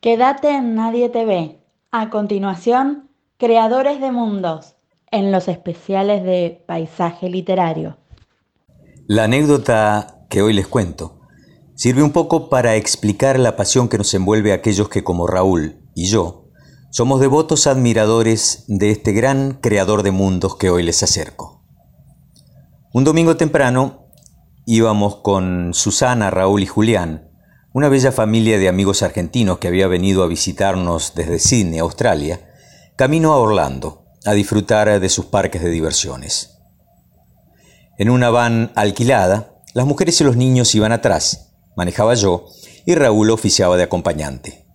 Quédate en Nadie te ve. A continuación, Creadores de Mundos, en los especiales de Paisaje Literario. La anécdota que hoy les cuento sirve un poco para explicar la pasión que nos envuelve a aquellos que como Raúl y yo somos devotos admiradores de este gran creador de mundos que hoy les acerco. Un domingo temprano íbamos con Susana, Raúl y Julián, una bella familia de amigos argentinos que había venido a visitarnos desde Sydney, Australia, camino a Orlando a disfrutar de sus parques de diversiones. En una van alquilada, las mujeres y los niños iban atrás, manejaba yo y Raúl oficiaba de acompañante.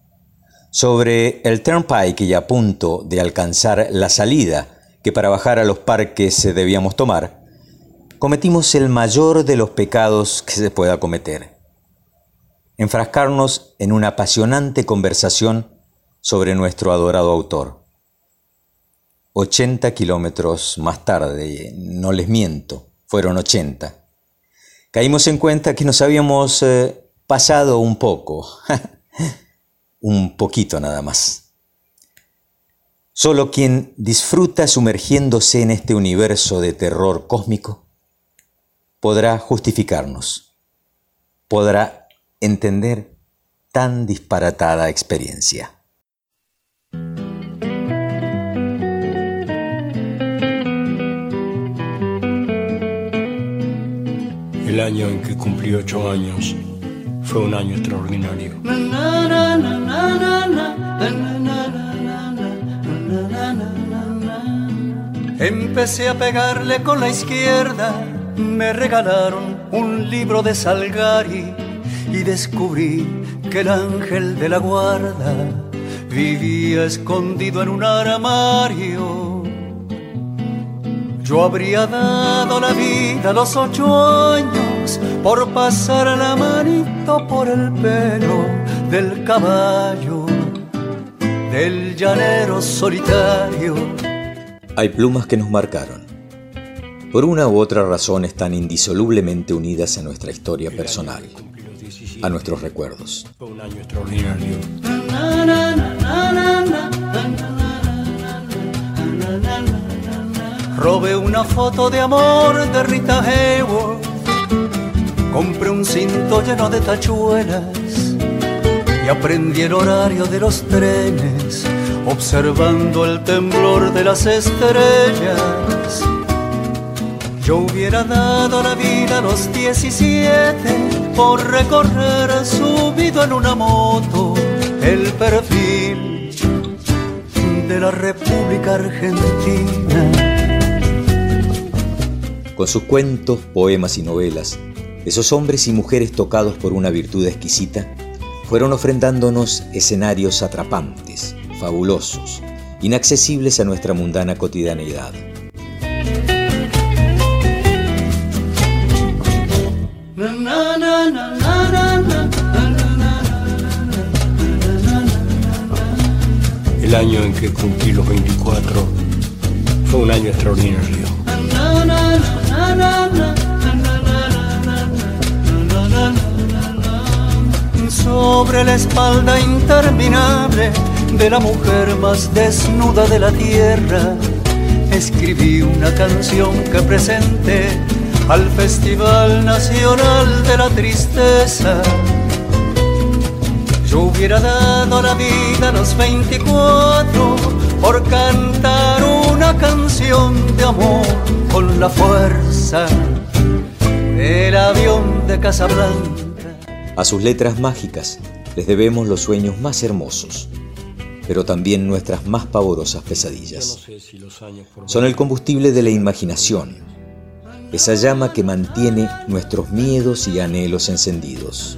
Sobre el turnpike y a punto de alcanzar la salida que para bajar a los parques debíamos tomar, cometimos el mayor de los pecados que se pueda cometer. Enfrascarnos en una apasionante conversación sobre nuestro adorado autor. 80 kilómetros más tarde, no les miento, fueron 80. Caímos en cuenta que nos habíamos eh, pasado un poco, un poquito nada más. Solo quien disfruta sumergiéndose en este universo de terror cósmico podrá justificarnos, podrá entender tan disparatada experiencia. El año en que cumplí ocho años fue un año extraordinario. Empecé a pegarle con la izquierda me regalaron un libro de Salgari y descubrí que el ángel de la guarda vivía escondido en un armario. Yo habría dado la vida a los ocho años por pasar la manito por el pelo del caballo, del llanero solitario. Hay plumas que nos marcaron por una u otra razón están indisolublemente unidas a nuestra historia personal, a nuestros recuerdos. Robé una foto de amor de Rita Hayworth, compré un cinto lleno de tachuelas. Y aprendí el horario de los trenes, observando el temblor de las estrellas. Yo hubiera dado la vida a los 17 por recorrer subido en una moto el perfil de la República Argentina. Con sus cuentos, poemas y novelas, esos hombres y mujeres tocados por una virtud exquisita fueron ofrendándonos escenarios atrapantes, fabulosos, inaccesibles a nuestra mundana cotidianeidad. El año en que cumplí los 24 fue un año extraordinario. Sobre la espalda interminable de la mujer más desnuda de la tierra, escribí una canción que presenté al Festival Nacional de la Tristeza. Yo hubiera dado la vida a los 24 por cantar una canción de amor con la fuerza del avión de Casablanca. A sus letras mágicas les debemos los sueños más hermosos, pero también nuestras más pavorosas pesadillas. Son el combustible de la imaginación esa llama que mantiene nuestros miedos y anhelos encendidos.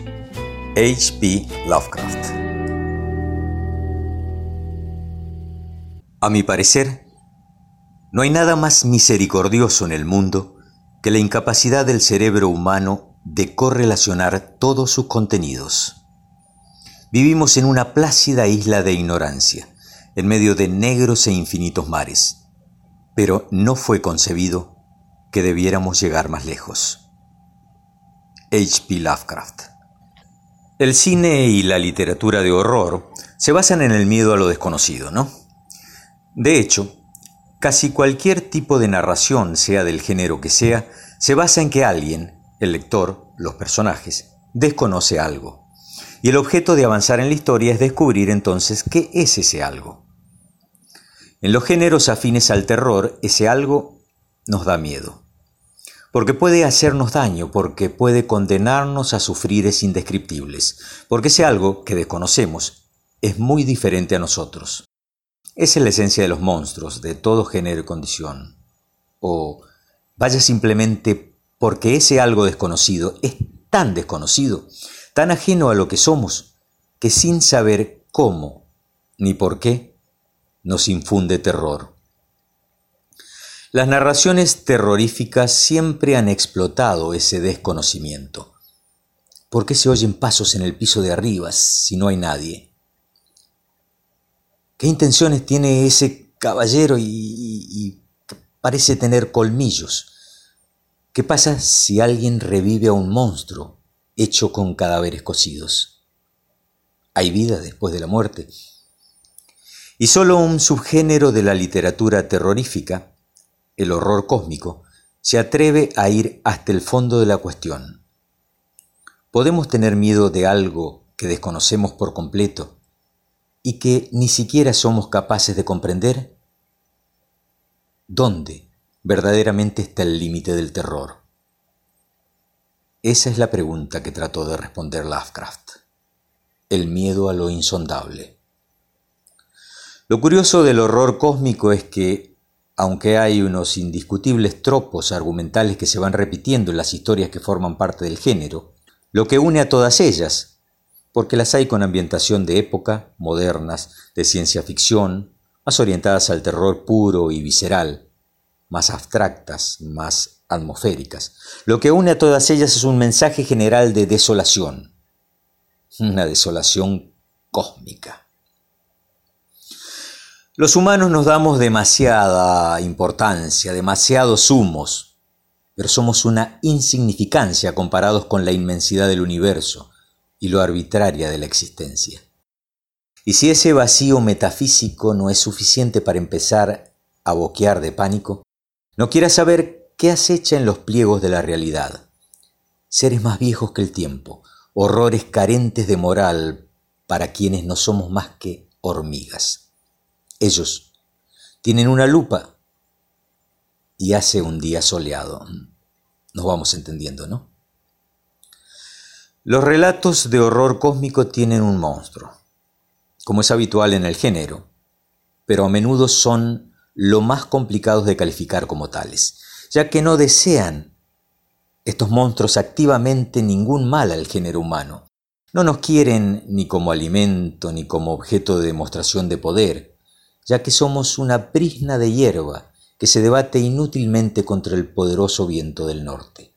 H.P. Lovecraft. A mi parecer, no hay nada más misericordioso en el mundo que la incapacidad del cerebro humano de correlacionar todos sus contenidos. Vivimos en una plácida isla de ignorancia, en medio de negros e infinitos mares, pero no fue concebido que debiéramos llegar más lejos. H.P. Lovecraft El cine y la literatura de horror se basan en el miedo a lo desconocido, ¿no? De hecho, casi cualquier tipo de narración, sea del género que sea, se basa en que alguien, el lector, los personajes, desconoce algo. Y el objeto de avanzar en la historia es descubrir entonces qué es ese algo. En los géneros afines al terror, ese algo nos da miedo. Porque puede hacernos daño, porque puede condenarnos a sufrires indescriptibles, porque ese algo que desconocemos es muy diferente a nosotros. Esa es la esencia de los monstruos, de todo género y condición. O vaya simplemente porque ese algo desconocido es tan desconocido, tan ajeno a lo que somos, que sin saber cómo ni por qué, nos infunde terror. Las narraciones terroríficas siempre han explotado ese desconocimiento. ¿Por qué se oyen pasos en el piso de arriba si no hay nadie? ¿Qué intenciones tiene ese caballero y, y parece tener colmillos? ¿Qué pasa si alguien revive a un monstruo hecho con cadáveres cocidos? ¿Hay vida después de la muerte? Y solo un subgénero de la literatura terrorífica, el horror cósmico, se atreve a ir hasta el fondo de la cuestión. ¿Podemos tener miedo de algo que desconocemos por completo y que ni siquiera somos capaces de comprender? ¿Dónde verdaderamente está el límite del terror? Esa es la pregunta que trató de responder Lovecraft. El miedo a lo insondable. Lo curioso del horror cósmico es que, aunque hay unos indiscutibles tropos argumentales que se van repitiendo en las historias que forman parte del género, lo que une a todas ellas, porque las hay con ambientación de época, modernas, de ciencia ficción, más orientadas al terror puro y visceral, más abstractas, más atmosféricas. Lo que une a todas ellas es un mensaje general de desolación, una desolación cósmica. Los humanos nos damos demasiada importancia, demasiados humos, pero somos una insignificancia comparados con la inmensidad del universo y lo arbitraria de la existencia. Y si ese vacío metafísico no es suficiente para empezar a boquear de pánico, no quieras saber qué acecha en los pliegos de la realidad. Seres más viejos que el tiempo, horrores carentes de moral para quienes no somos más que hormigas. Ellos tienen una lupa y hace un día soleado. Nos vamos entendiendo, ¿no? Los relatos de horror cósmico tienen un monstruo, como es habitual en el género, pero a menudo son lo más complicados de calificar como tales, ya que no desean estos monstruos activamente ningún mal al género humano. No nos quieren ni como alimento ni como objeto de demostración de poder, ya que somos una prisna de hierba que se debate inútilmente contra el poderoso viento del norte.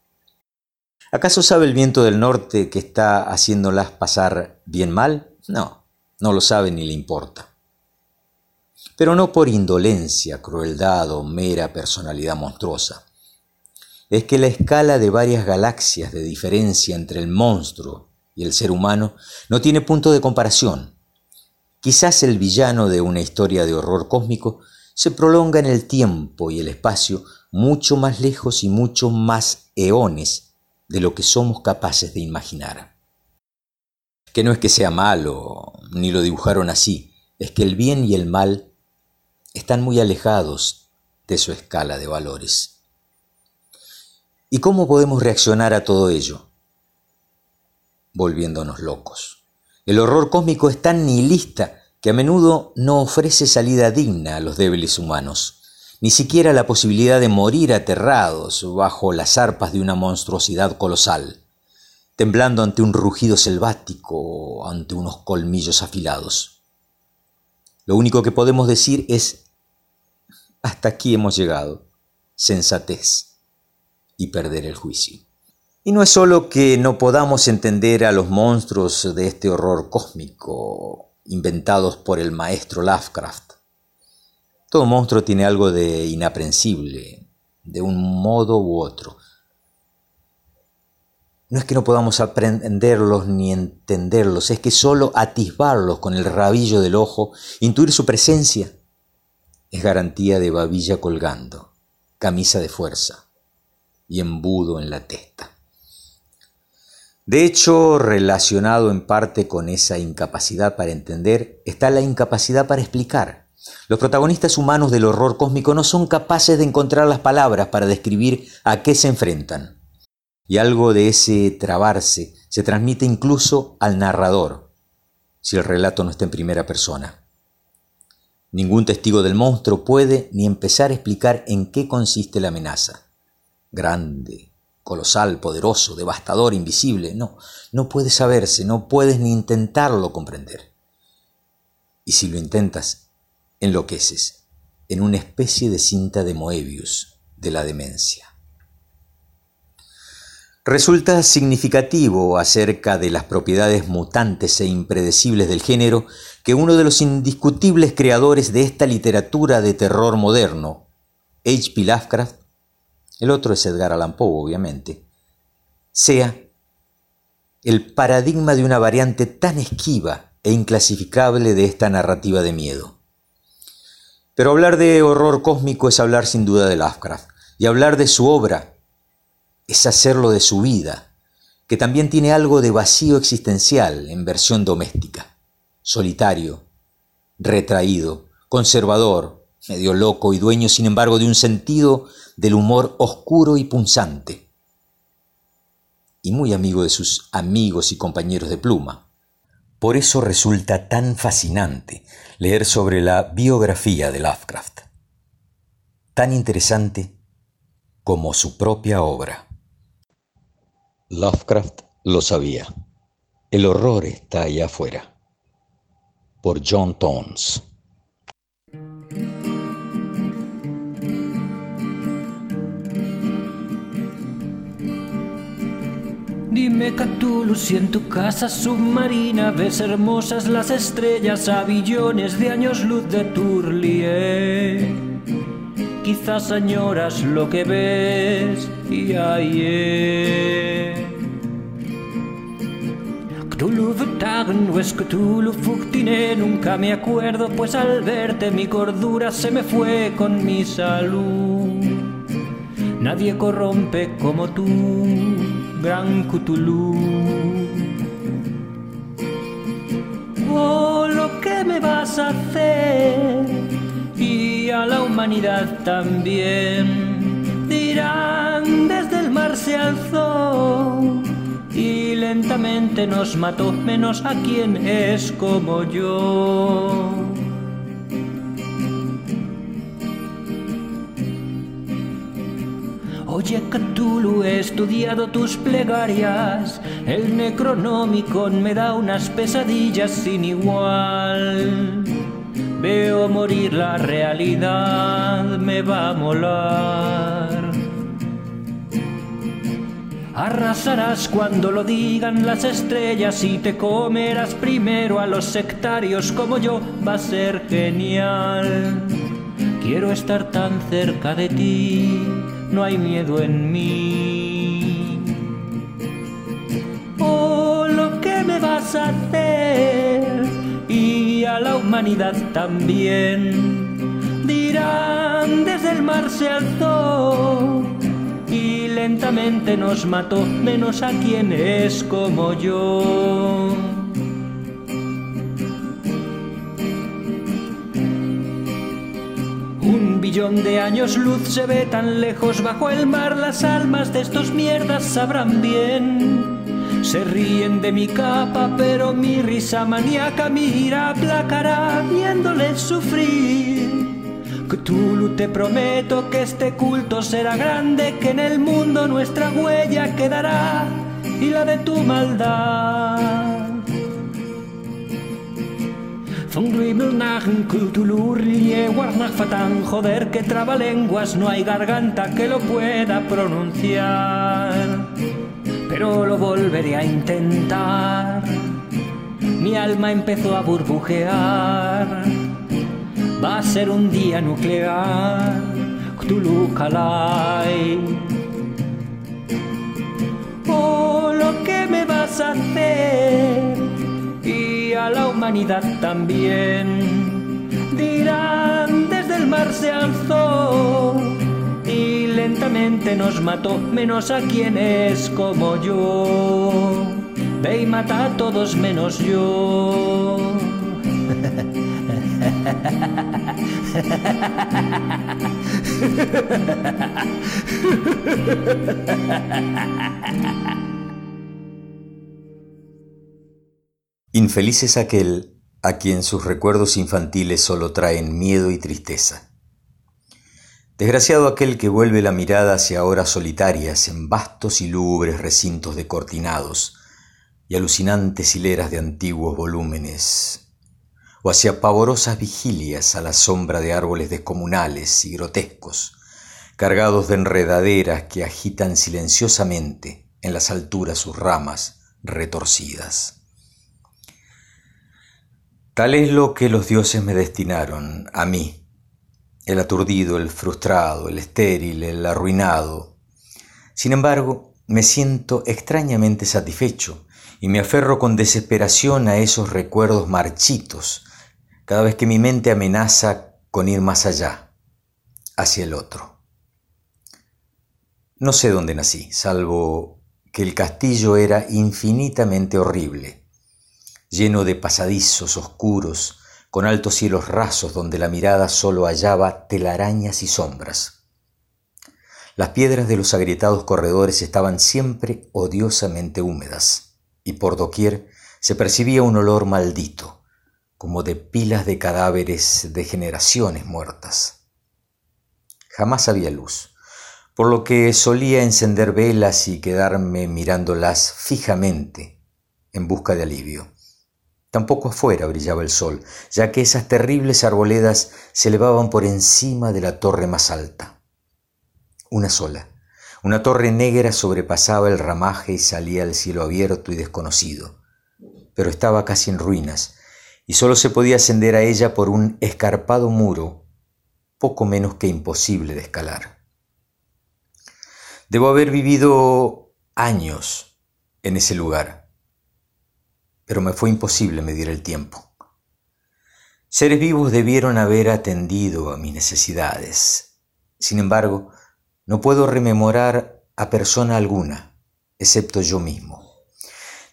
¿Acaso sabe el viento del norte que está haciéndolas pasar bien mal? No, no lo sabe ni le importa pero no por indolencia, crueldad o mera personalidad monstruosa. Es que la escala de varias galaxias de diferencia entre el monstruo y el ser humano no tiene punto de comparación. Quizás el villano de una historia de horror cósmico se prolonga en el tiempo y el espacio mucho más lejos y mucho más eones de lo que somos capaces de imaginar. Que no es que sea malo, ni lo dibujaron así, es que el bien y el mal están muy alejados de su escala de valores. ¿Y cómo podemos reaccionar a todo ello? Volviéndonos locos. El horror cósmico es tan nihilista que a menudo no ofrece salida digna a los débiles humanos, ni siquiera la posibilidad de morir aterrados bajo las arpas de una monstruosidad colosal. temblando ante un rugido selvático o ante unos colmillos afilados. Lo único que podemos decir es, hasta aquí hemos llegado, sensatez y perder el juicio. Y no es solo que no podamos entender a los monstruos de este horror cósmico inventados por el maestro Lovecraft. Todo monstruo tiene algo de inaprensible, de un modo u otro. No es que no podamos aprenderlos ni entenderlos, es que solo atisbarlos con el rabillo del ojo, intuir su presencia, es garantía de babilla colgando, camisa de fuerza y embudo en la testa. De hecho, relacionado en parte con esa incapacidad para entender, está la incapacidad para explicar. Los protagonistas humanos del horror cósmico no son capaces de encontrar las palabras para describir a qué se enfrentan. Y algo de ese trabarse se transmite incluso al narrador, si el relato no está en primera persona. Ningún testigo del monstruo puede ni empezar a explicar en qué consiste la amenaza. Grande, colosal, poderoso, devastador, invisible. No, no puede saberse, no puedes ni intentarlo comprender. Y si lo intentas, enloqueces en una especie de cinta de Moebius de la demencia. Resulta significativo acerca de las propiedades mutantes e impredecibles del género que uno de los indiscutibles creadores de esta literatura de terror moderno, H.P. Lovecraft, el otro es Edgar Allan Poe, obviamente, sea el paradigma de una variante tan esquiva e inclasificable de esta narrativa de miedo. Pero hablar de horror cósmico es hablar sin duda de Lovecraft, y hablar de su obra es hacerlo de su vida, que también tiene algo de vacío existencial en versión doméstica, solitario, retraído, conservador, medio loco y dueño sin embargo de un sentido del humor oscuro y punzante, y muy amigo de sus amigos y compañeros de pluma. Por eso resulta tan fascinante leer sobre la biografía de Lovecraft, tan interesante como su propia obra. Lovecraft lo sabía. El horror está allá afuera. Por John Tones. Dime Cthulhu si en tu casa submarina ves hermosas las estrellas a billones de años luz de Turlie. Quizás añoras lo que ves y ayer. Cthulhu Vetagen o es Cthulhu Fuctine, nunca me acuerdo, pues al verte mi cordura se me fue con mi salud. Nadie corrompe como tú gran Cthulhu. Oh, lo que me vas a hacer y a la humanidad también. Dirán, desde el mar se alzó y lentamente nos mató, menos a quien es como yo. Oye Cthulhu, he estudiado tus plegarias, el Necronomicon me da unas pesadillas sin igual. Veo morir la realidad, me va a molar. Arrasarás cuando lo digan las estrellas y te comerás primero a los sectarios como yo, va a ser genial. Quiero estar tan cerca de ti no hay miedo en mí. Oh, lo que me vas a hacer y a la humanidad también. Dirán, desde el mar se alzó y lentamente nos mató, menos a quien es como yo. Billón de años luz se ve tan lejos bajo el mar, las almas de estos mierdas sabrán bien. Se ríen de mi capa, pero mi risa maníaca mira aplacará viéndoles sufrir. Cthulhu te prometo que este culto será grande, que en el mundo nuestra huella quedará y la de tu maldad. Joder que lenguas no hay garganta que lo pueda pronunciar. Pero lo volveré a intentar. Mi alma empezó a burbujear. Va a ser un día nuclear. Cthulhu Kalai. Oh, lo que me vas a hacer a la humanidad también. Dirán, desde el mar se alzó y lentamente nos mató, menos a quienes como yo. Ve y mata a todos menos yo. Infeliz es aquel a quien sus recuerdos infantiles solo traen miedo y tristeza. Desgraciado aquel que vuelve la mirada hacia horas solitarias en vastos y lúgubres recintos decortinados y alucinantes hileras de antiguos volúmenes, o hacia pavorosas vigilias a la sombra de árboles descomunales y grotescos, cargados de enredaderas que agitan silenciosamente en las alturas sus ramas retorcidas. Tal es lo que los dioses me destinaron, a mí, el aturdido, el frustrado, el estéril, el arruinado. Sin embargo, me siento extrañamente satisfecho y me aferro con desesperación a esos recuerdos marchitos cada vez que mi mente amenaza con ir más allá, hacia el otro. No sé dónde nací, salvo que el castillo era infinitamente horrible lleno de pasadizos oscuros, con altos cielos rasos donde la mirada solo hallaba telarañas y sombras. Las piedras de los agrietados corredores estaban siempre odiosamente húmedas, y por doquier se percibía un olor maldito, como de pilas de cadáveres de generaciones muertas. Jamás había luz, por lo que solía encender velas y quedarme mirándolas fijamente en busca de alivio. Tampoco afuera brillaba el sol, ya que esas terribles arboledas se elevaban por encima de la torre más alta. Una sola. Una torre negra sobrepasaba el ramaje y salía al cielo abierto y desconocido, pero estaba casi en ruinas, y solo se podía ascender a ella por un escarpado muro poco menos que imposible de escalar. Debo haber vivido años en ese lugar pero me fue imposible medir el tiempo. Seres vivos debieron haber atendido a mis necesidades. Sin embargo, no puedo rememorar a persona alguna, excepto yo mismo,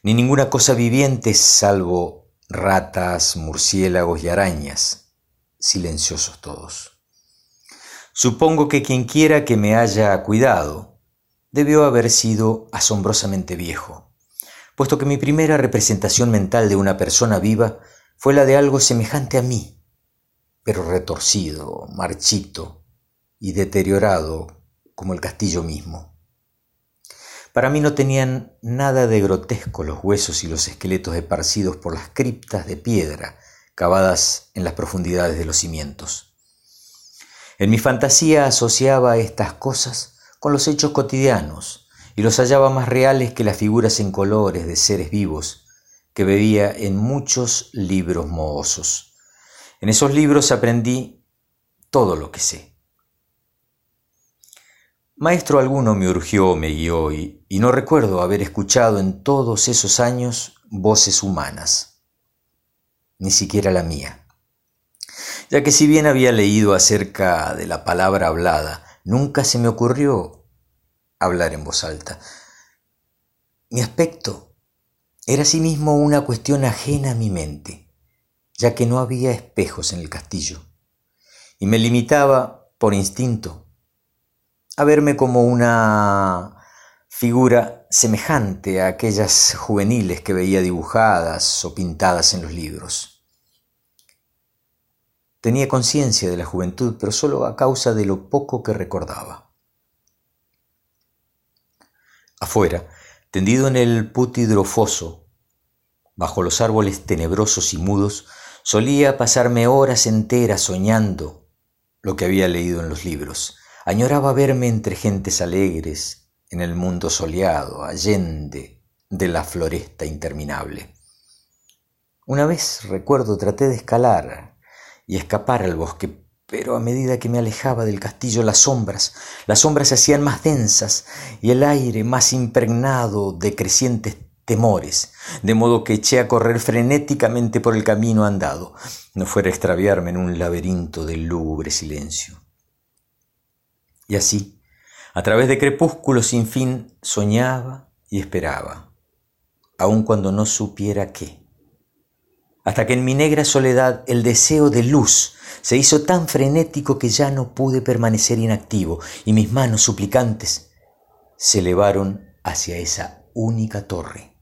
ni ninguna cosa viviente salvo ratas, murciélagos y arañas, silenciosos todos. Supongo que quien quiera que me haya cuidado debió haber sido asombrosamente viejo puesto que mi primera representación mental de una persona viva fue la de algo semejante a mí, pero retorcido, marchito y deteriorado como el castillo mismo. Para mí no tenían nada de grotesco los huesos y los esqueletos esparcidos por las criptas de piedra cavadas en las profundidades de los cimientos. En mi fantasía asociaba estas cosas con los hechos cotidianos, y los hallaba más reales que las figuras en colores de seres vivos que veía en muchos libros mohosos. En esos libros aprendí todo lo que sé. Maestro alguno me urgió, me guió y, y no recuerdo haber escuchado en todos esos años voces humanas, ni siquiera la mía, ya que si bien había leído acerca de la palabra hablada, nunca se me ocurrió hablar en voz alta. Mi aspecto era asimismo una cuestión ajena a mi mente, ya que no había espejos en el castillo, y me limitaba, por instinto, a verme como una figura semejante a aquellas juveniles que veía dibujadas o pintadas en los libros. Tenía conciencia de la juventud, pero solo a causa de lo poco que recordaba. Afuera, Tendido en el pútidro foso, bajo los árboles tenebrosos y mudos, solía pasarme horas enteras soñando lo que había leído en los libros. Añoraba verme entre gentes alegres, en el mundo soleado, allende de la floresta interminable. Una vez, recuerdo, traté de escalar y escapar al bosque, pero a medida que me alejaba del castillo las sombras, las sombras se hacían más densas y el aire más impregnado de crecientes temores, de modo que eché a correr frenéticamente por el camino andado, no fuera a extraviarme en un laberinto de lúgubre silencio. Y así, a través de crepúsculos sin fin, soñaba y esperaba, aun cuando no supiera qué. Hasta que en mi negra soledad el deseo de luz se hizo tan frenético que ya no pude permanecer inactivo y mis manos suplicantes se elevaron hacia esa única torre.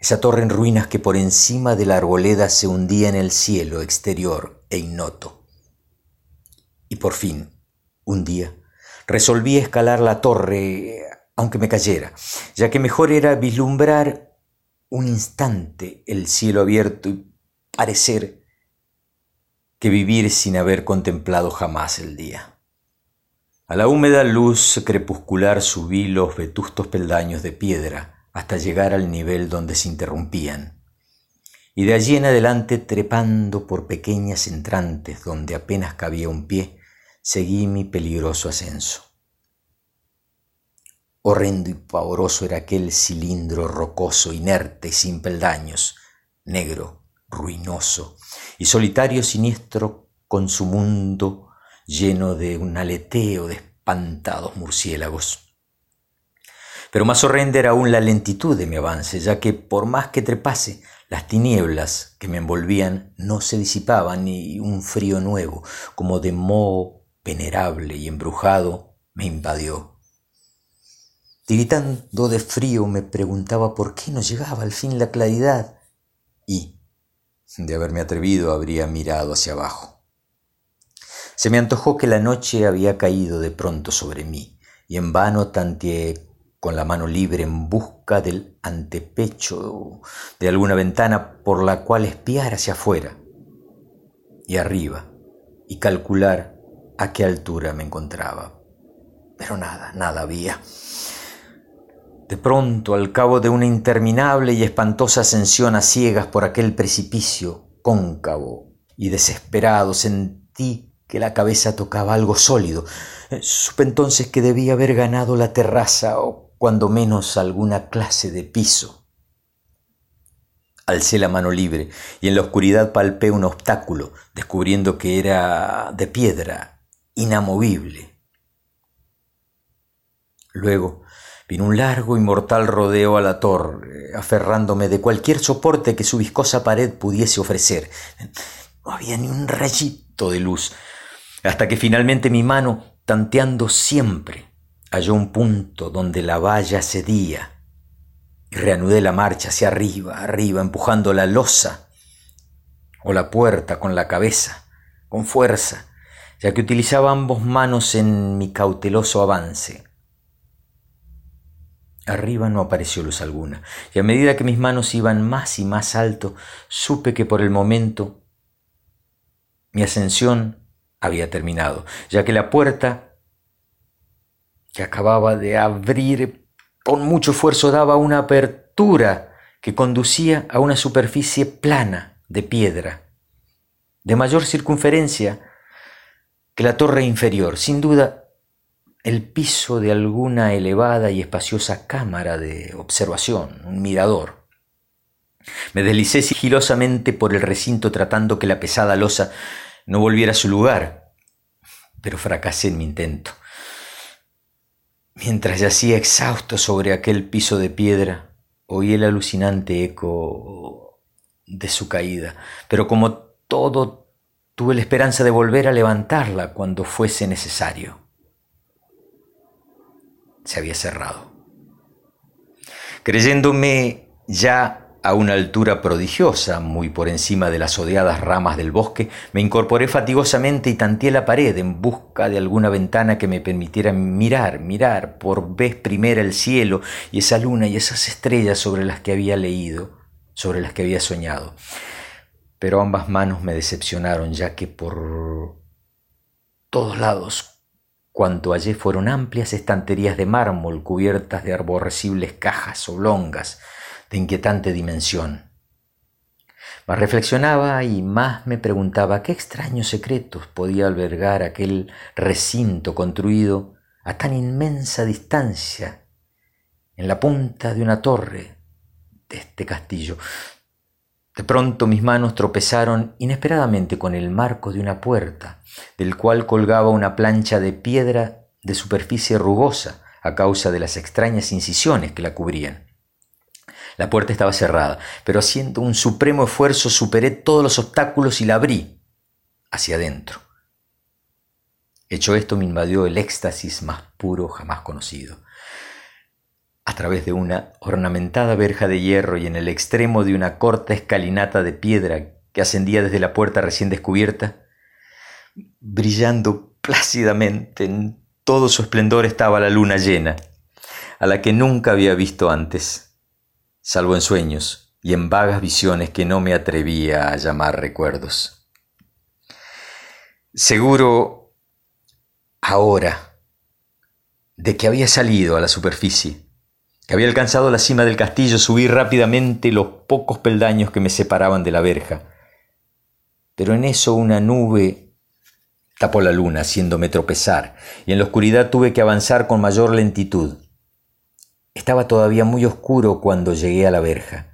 Esa torre en ruinas que por encima de la arboleda se hundía en el cielo exterior e ignoto. Y por fin, un día, resolví escalar la torre, aunque me cayera, ya que mejor era vislumbrar un instante el cielo abierto y parecer que vivir sin haber contemplado jamás el día. A la húmeda luz crepuscular subí los vetustos peldaños de piedra hasta llegar al nivel donde se interrumpían, y de allí en adelante trepando por pequeñas entrantes donde apenas cabía un pie, seguí mi peligroso ascenso. Horrendo y pavoroso era aquel cilindro rocoso, inerte y sin peldaños, negro, ruinoso, y solitario siniestro con su mundo lleno de un aleteo de espantados murciélagos. Pero más horrenda era aún la lentitud de mi avance, ya que por más que trepase, las tinieblas que me envolvían no se disipaban y un frío nuevo, como de moho venerable y embrujado, me invadió. Tiritando de frío me preguntaba por qué no llegaba al fin la claridad y, de haberme atrevido, habría mirado hacia abajo. Se me antojó que la noche había caído de pronto sobre mí y en vano tanteé con la mano libre en busca del antepecho de alguna ventana por la cual espiar hacia afuera y arriba y calcular a qué altura me encontraba. Pero nada, nada había. De pronto, al cabo de una interminable y espantosa ascensión a ciegas por aquel precipicio cóncavo y desesperado, sentí que la cabeza tocaba algo sólido. Supe entonces que debía haber ganado la terraza o cuando menos alguna clase de piso. Alcé la mano libre y en la oscuridad palpé un obstáculo, descubriendo que era de piedra inamovible. Luego vino un largo y mortal rodeo a la torre, aferrándome de cualquier soporte que su viscosa pared pudiese ofrecer. No había ni un rayito de luz, hasta que finalmente mi mano, tanteando siempre, halló un punto donde la valla cedía y reanudé la marcha hacia arriba, arriba, empujando la losa o la puerta con la cabeza, con fuerza, ya que utilizaba ambos manos en mi cauteloso avance. Arriba no apareció luz alguna, y a medida que mis manos iban más y más alto, supe que por el momento mi ascensión había terminado, ya que la puerta que acababa de abrir con mucho esfuerzo daba una apertura que conducía a una superficie plana de piedra, de mayor circunferencia que la torre inferior, sin duda el piso de alguna elevada y espaciosa cámara de observación, un mirador. Me deslicé sigilosamente por el recinto tratando que la pesada losa no volviera a su lugar, pero fracasé en mi intento. Mientras yacía exhausto sobre aquel piso de piedra, oí el alucinante eco de su caída, pero como todo Tuve la esperanza de volver a levantarla cuando fuese necesario. Se había cerrado. Creyéndome ya a una altura prodigiosa, muy por encima de las odiadas ramas del bosque, me incorporé fatigosamente y tanteé la pared en busca de alguna ventana que me permitiera mirar, mirar por vez primera el cielo y esa luna y esas estrellas sobre las que había leído, sobre las que había soñado. Pero ambas manos me decepcionaron, ya que por todos lados Cuanto hallé fueron amplias estanterías de mármol cubiertas de aborrecibles cajas oblongas de inquietante dimensión. Más reflexionaba y más me preguntaba qué extraños secretos podía albergar aquel recinto construido a tan inmensa distancia en la punta de una torre de este castillo. De pronto mis manos tropezaron inesperadamente con el marco de una puerta, del cual colgaba una plancha de piedra de superficie rugosa a causa de las extrañas incisiones que la cubrían. La puerta estaba cerrada, pero haciendo un supremo esfuerzo superé todos los obstáculos y la abrí hacia adentro. Hecho esto me invadió el éxtasis más puro jamás conocido a través de una ornamentada verja de hierro y en el extremo de una corta escalinata de piedra que ascendía desde la puerta recién descubierta, brillando plácidamente en todo su esplendor estaba la luna llena, a la que nunca había visto antes, salvo en sueños y en vagas visiones que no me atrevía a llamar recuerdos. Seguro ahora de que había salido a la superficie, que había alcanzado la cima del castillo, subí rápidamente los pocos peldaños que me separaban de la verja. Pero en eso una nube tapó la luna, haciéndome tropezar, y en la oscuridad tuve que avanzar con mayor lentitud. Estaba todavía muy oscuro cuando llegué a la verja,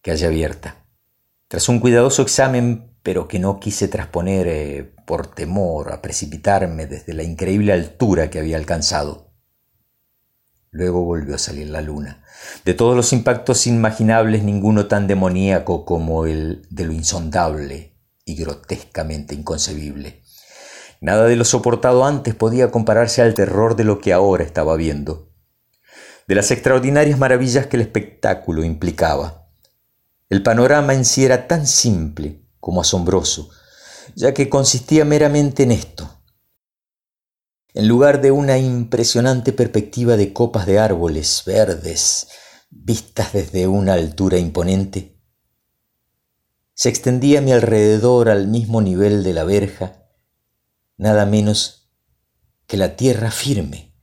que hallé abierta. Tras un cuidadoso examen, pero que no quise trasponer eh, por temor a precipitarme desde la increíble altura que había alcanzado. Luego volvió a salir la luna. De todos los impactos imaginables, ninguno tan demoníaco como el de lo insondable y grotescamente inconcebible. Nada de lo soportado antes podía compararse al terror de lo que ahora estaba viendo, de las extraordinarias maravillas que el espectáculo implicaba. El panorama en sí era tan simple como asombroso, ya que consistía meramente en esto en lugar de una impresionante perspectiva de copas de árboles verdes vistas desde una altura imponente, se extendía a mi alrededor al mismo nivel de la verja, nada menos que la tierra firme,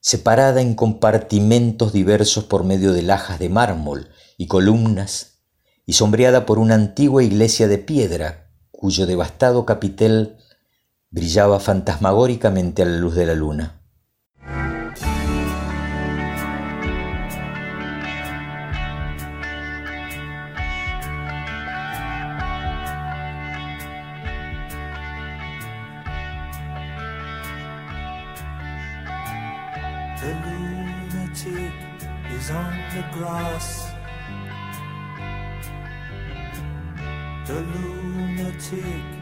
separada en compartimentos diversos por medio de lajas de mármol y columnas, y sombreada por una antigua iglesia de piedra, cuyo devastado capitel brillaba fantasmagóricamente a la luz de la luna. The lunatic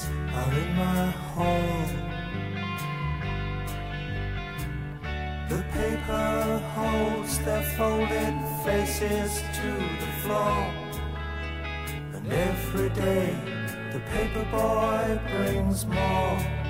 are in my hall. The paper holds their folded faces to the floor. And every day the paper boy brings more.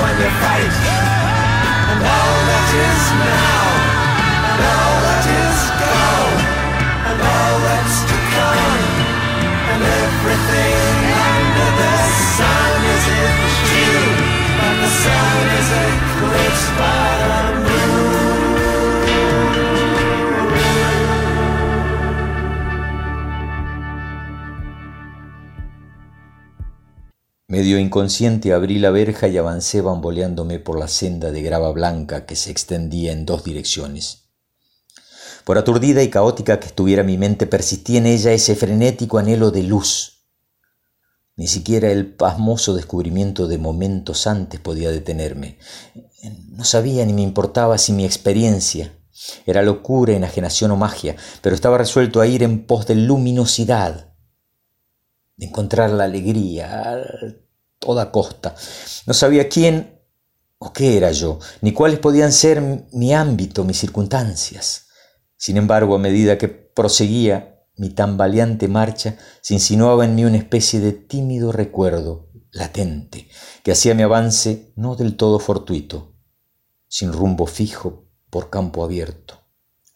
Everyone you fight, and all that is now, Medio inconsciente abrí la verja y avancé bamboleándome por la senda de grava blanca que se extendía en dos direcciones. Por aturdida y caótica que estuviera mi mente, persistía en ella ese frenético anhelo de luz. Ni siquiera el pasmoso descubrimiento de momentos antes podía detenerme. No sabía ni me importaba si mi experiencia era locura, enajenación o magia, pero estaba resuelto a ir en pos de luminosidad, de encontrar la alegría a toda costa. No sabía quién o qué era yo, ni cuáles podían ser mi ámbito, mis circunstancias. Sin embargo, a medida que proseguía mi tambaleante marcha, se insinuaba en mí una especie de tímido recuerdo, latente, que hacía mi avance no del todo fortuito, sin rumbo fijo por campo abierto,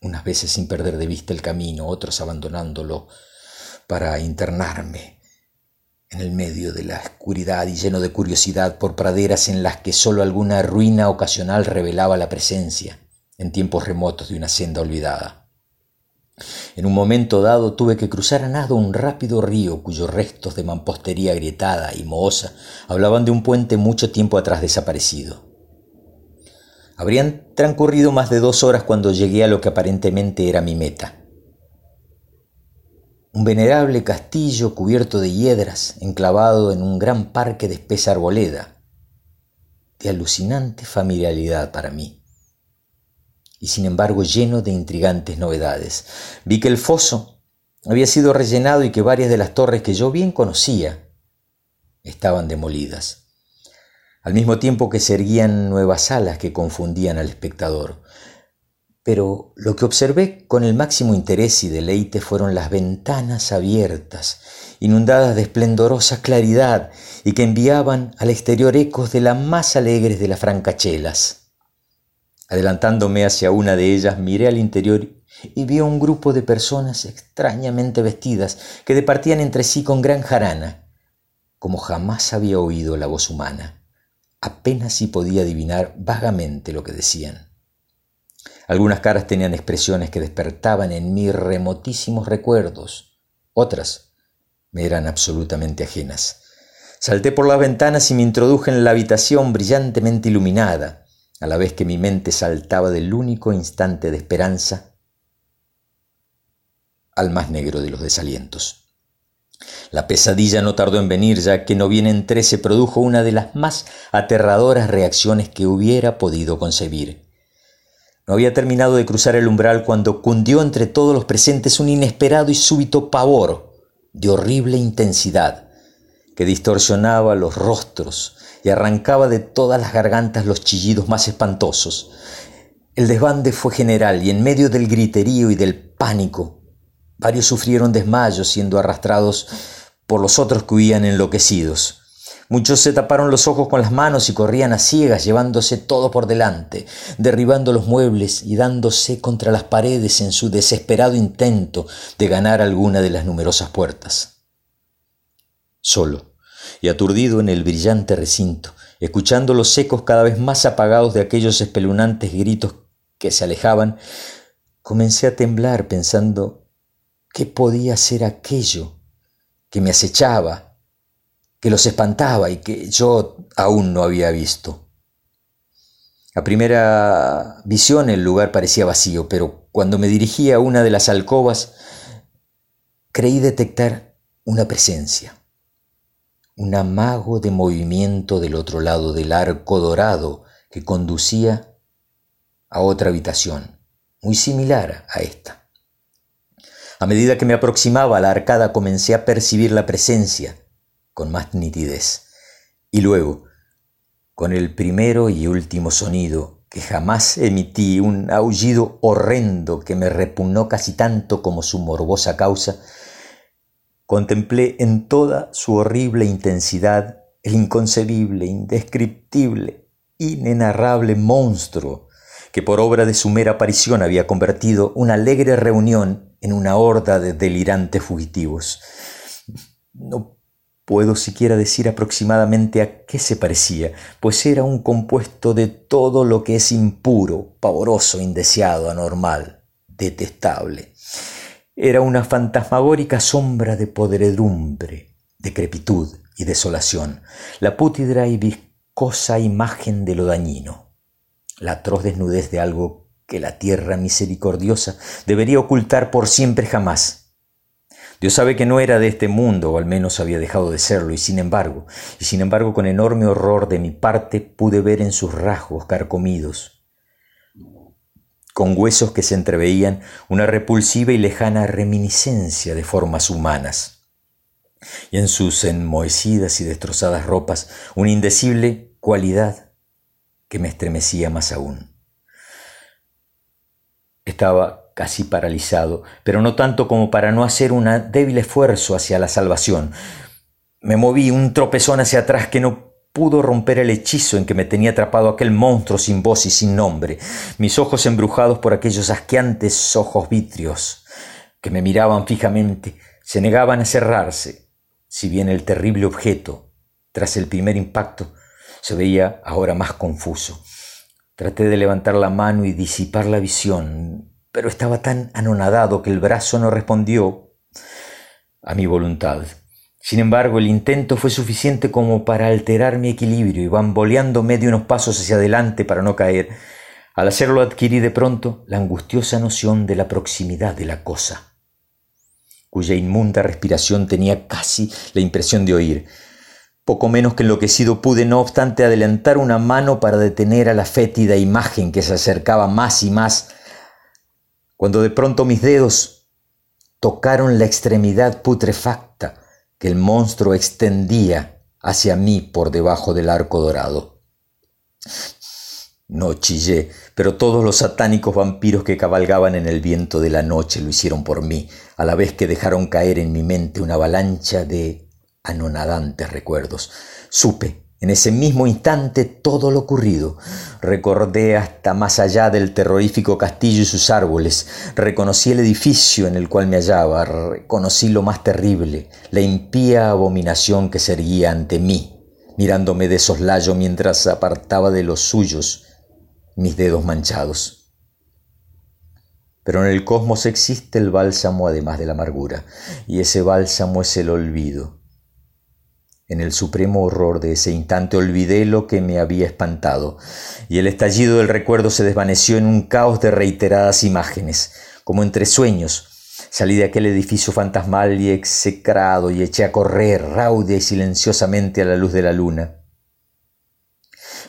unas veces sin perder de vista el camino, otras abandonándolo para internarme en el medio de la oscuridad y lleno de curiosidad por praderas en las que sólo alguna ruina ocasional revelaba la presencia, en tiempos remotos, de una senda olvidada. En un momento dado tuve que cruzar a nado un rápido río cuyos restos de mampostería agrietada y mohosa hablaban de un puente mucho tiempo atrás desaparecido. Habrían transcurrido más de dos horas cuando llegué a lo que aparentemente era mi meta. Un venerable castillo cubierto de hiedras, enclavado en un gran parque de espesa arboleda. de alucinante familiaridad para mí, y sin embargo lleno de intrigantes novedades. Vi que el foso había sido rellenado y que varias de las torres que yo bien conocía estaban demolidas, al mismo tiempo que se erguían nuevas alas que confundían al espectador. Pero lo que observé con el máximo interés y deleite fueron las ventanas abiertas, inundadas de esplendorosa claridad y que enviaban al exterior ecos de las más alegres de las francachelas. Adelantándome hacia una de ellas, miré al interior y vi a un grupo de personas extrañamente vestidas que departían entre sí con gran jarana, como jamás había oído la voz humana. Apenas si podía adivinar vagamente lo que decían. Algunas caras tenían expresiones que despertaban en mí remotísimos recuerdos, otras me eran absolutamente ajenas. Salté por las ventanas y me introduje en la habitación brillantemente iluminada, a la vez que mi mente saltaba del único instante de esperanza al más negro de los desalientos. La pesadilla no tardó en venir, ya que no bien entré se produjo una de las más aterradoras reacciones que hubiera podido concebir. No había terminado de cruzar el umbral cuando cundió entre todos los presentes un inesperado y súbito pavor de horrible intensidad que distorsionaba los rostros y arrancaba de todas las gargantas los chillidos más espantosos. El desbande fue general y en medio del griterío y del pánico, varios sufrieron desmayos siendo arrastrados por los otros que huían enloquecidos. Muchos se taparon los ojos con las manos y corrían a ciegas, llevándose todo por delante, derribando los muebles y dándose contra las paredes en su desesperado intento de ganar alguna de las numerosas puertas. Solo y aturdido en el brillante recinto, escuchando los ecos cada vez más apagados de aquellos espeluznantes gritos que se alejaban, comencé a temblar pensando qué podía ser aquello que me acechaba que los espantaba y que yo aún no había visto. A primera visión el lugar parecía vacío, pero cuando me dirigí a una de las alcobas, creí detectar una presencia, un amago de movimiento del otro lado del arco dorado que conducía a otra habitación, muy similar a esta. A medida que me aproximaba a la arcada comencé a percibir la presencia con más nitidez. Y luego, con el primero y último sonido, que jamás emití, un aullido horrendo que me repugnó casi tanto como su morbosa causa, contemplé en toda su horrible intensidad el inconcebible, indescriptible, inenarrable monstruo que por obra de su mera aparición había convertido una alegre reunión en una horda de delirantes fugitivos. No Puedo siquiera decir aproximadamente a qué se parecía, pues era un compuesto de todo lo que es impuro, pavoroso, indeseado, anormal, detestable. Era una fantasmagórica sombra de podredumbre, decrepitud y desolación, la pútidra y viscosa imagen de lo dañino, la atroz desnudez de algo que la tierra misericordiosa debería ocultar por siempre jamás Dios sabe que no era de este mundo, o al menos había dejado de serlo, y sin embargo, y sin embargo con enorme horror de mi parte pude ver en sus rasgos carcomidos, con huesos que se entreveían, una repulsiva y lejana reminiscencia de formas humanas, y en sus enmohecidas y destrozadas ropas una indecible cualidad que me estremecía más aún. Estaba casi paralizado, pero no tanto como para no hacer un débil esfuerzo hacia la salvación. Me moví un tropezón hacia atrás que no pudo romper el hechizo en que me tenía atrapado aquel monstruo sin voz y sin nombre, mis ojos embrujados por aquellos asqueantes ojos vitrios que me miraban fijamente, se negaban a cerrarse, si bien el terrible objeto, tras el primer impacto, se veía ahora más confuso. Traté de levantar la mano y disipar la visión, pero estaba tan anonadado que el brazo no respondió a mi voluntad. Sin embargo, el intento fue suficiente como para alterar mi equilibrio y bamboleándome de unos pasos hacia adelante para no caer. Al hacerlo adquirí de pronto la angustiosa noción de la proximidad de la cosa, cuya inmunda respiración tenía casi la impresión de oír. Poco menos que enloquecido pude, no obstante, adelantar una mano para detener a la fétida imagen que se acercaba más y más, cuando de pronto mis dedos tocaron la extremidad putrefacta que el monstruo extendía hacia mí por debajo del arco dorado. No chillé, pero todos los satánicos vampiros que cabalgaban en el viento de la noche lo hicieron por mí, a la vez que dejaron caer en mi mente una avalancha de anonadantes recuerdos. Supe en ese mismo instante todo lo ocurrido. Recordé hasta más allá del terrorífico castillo y sus árboles. Reconocí el edificio en el cual me hallaba. Reconocí lo más terrible, la impía abominación que se erguía ante mí, mirándome de soslayo mientras apartaba de los suyos mis dedos manchados. Pero en el cosmos existe el bálsamo además de la amargura, y ese bálsamo es el olvido. En el supremo horror de ese instante olvidé lo que me había espantado, y el estallido del recuerdo se desvaneció en un caos de reiteradas imágenes, como entre sueños. Salí de aquel edificio fantasmal y execrado y eché a correr rauda y silenciosamente a la luz de la luna.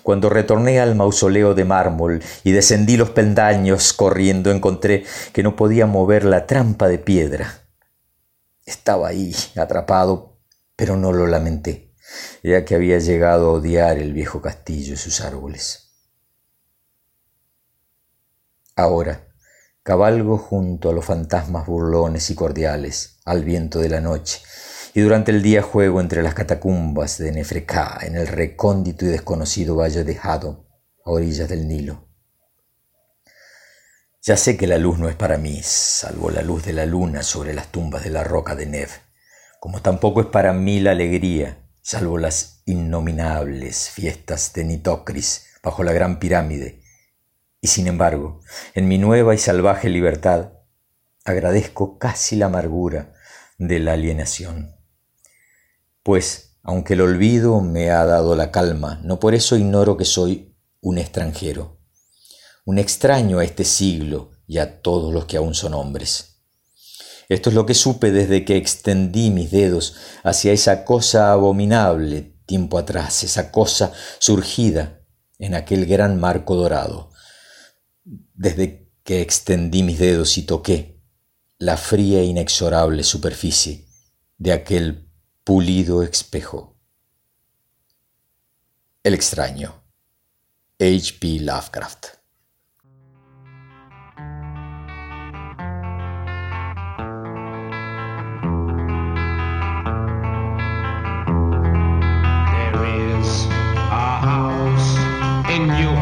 Cuando retorné al mausoleo de mármol y descendí los peldaños corriendo, encontré que no podía mover la trampa de piedra. Estaba ahí, atrapado, pero no lo lamenté, ya que había llegado a odiar el viejo castillo y sus árboles. Ahora, cabalgo junto a los fantasmas burlones y cordiales, al viento de la noche, y durante el día juego entre las catacumbas de Nefrecá, en el recóndito y desconocido valle de Hado, a orillas del Nilo. Ya sé que la luz no es para mí, salvo la luz de la luna sobre las tumbas de la roca de Nev, como tampoco es para mí la alegría, salvo las innominables fiestas de Nitocris bajo la gran pirámide. Y sin embargo, en mi nueva y salvaje libertad, agradezco casi la amargura de la alienación pues aunque el olvido me ha dado la calma, no por eso ignoro que soy un extranjero, un extraño a este siglo y a todos los que aún son hombres. Esto es lo que supe desde que extendí mis dedos hacia esa cosa abominable tiempo atrás, esa cosa surgida en aquel gran marco dorado, desde que extendí mis dedos y toqué la fría e inexorable superficie de aquel pulido espejo. El extraño. H.P. Lovecraft. in you.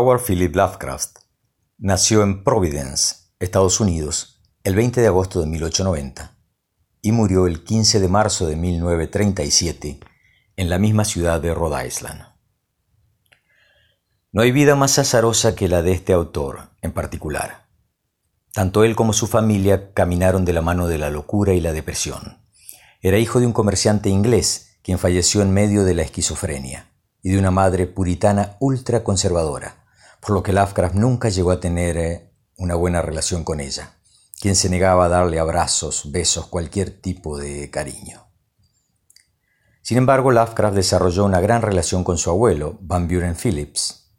Howard Philip Lovecraft nació en Providence, Estados Unidos, el 20 de agosto de 1890 y murió el 15 de marzo de 1937 en la misma ciudad de Rhode Island. No hay vida más azarosa que la de este autor en particular. Tanto él como su familia caminaron de la mano de la locura y la depresión. Era hijo de un comerciante inglés, quien falleció en medio de la esquizofrenia, y de una madre puritana ultraconservadora, por lo que Lovecraft nunca llegó a tener eh, una buena relación con ella, quien se negaba a darle abrazos, besos, cualquier tipo de cariño. Sin embargo, Lovecraft desarrolló una gran relación con su abuelo, Van Buren Phillips.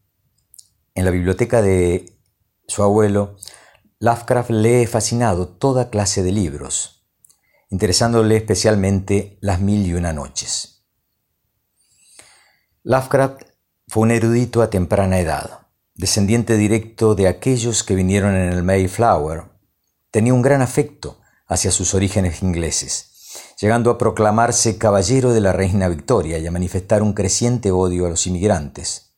En la biblioteca de su abuelo, Lovecraft lee fascinado toda clase de libros, interesándole especialmente Las Mil y Una Noches. Lovecraft fue un erudito a temprana edad descendiente directo de aquellos que vinieron en el Mayflower, tenía un gran afecto hacia sus orígenes ingleses, llegando a proclamarse caballero de la reina Victoria y a manifestar un creciente odio a los inmigrantes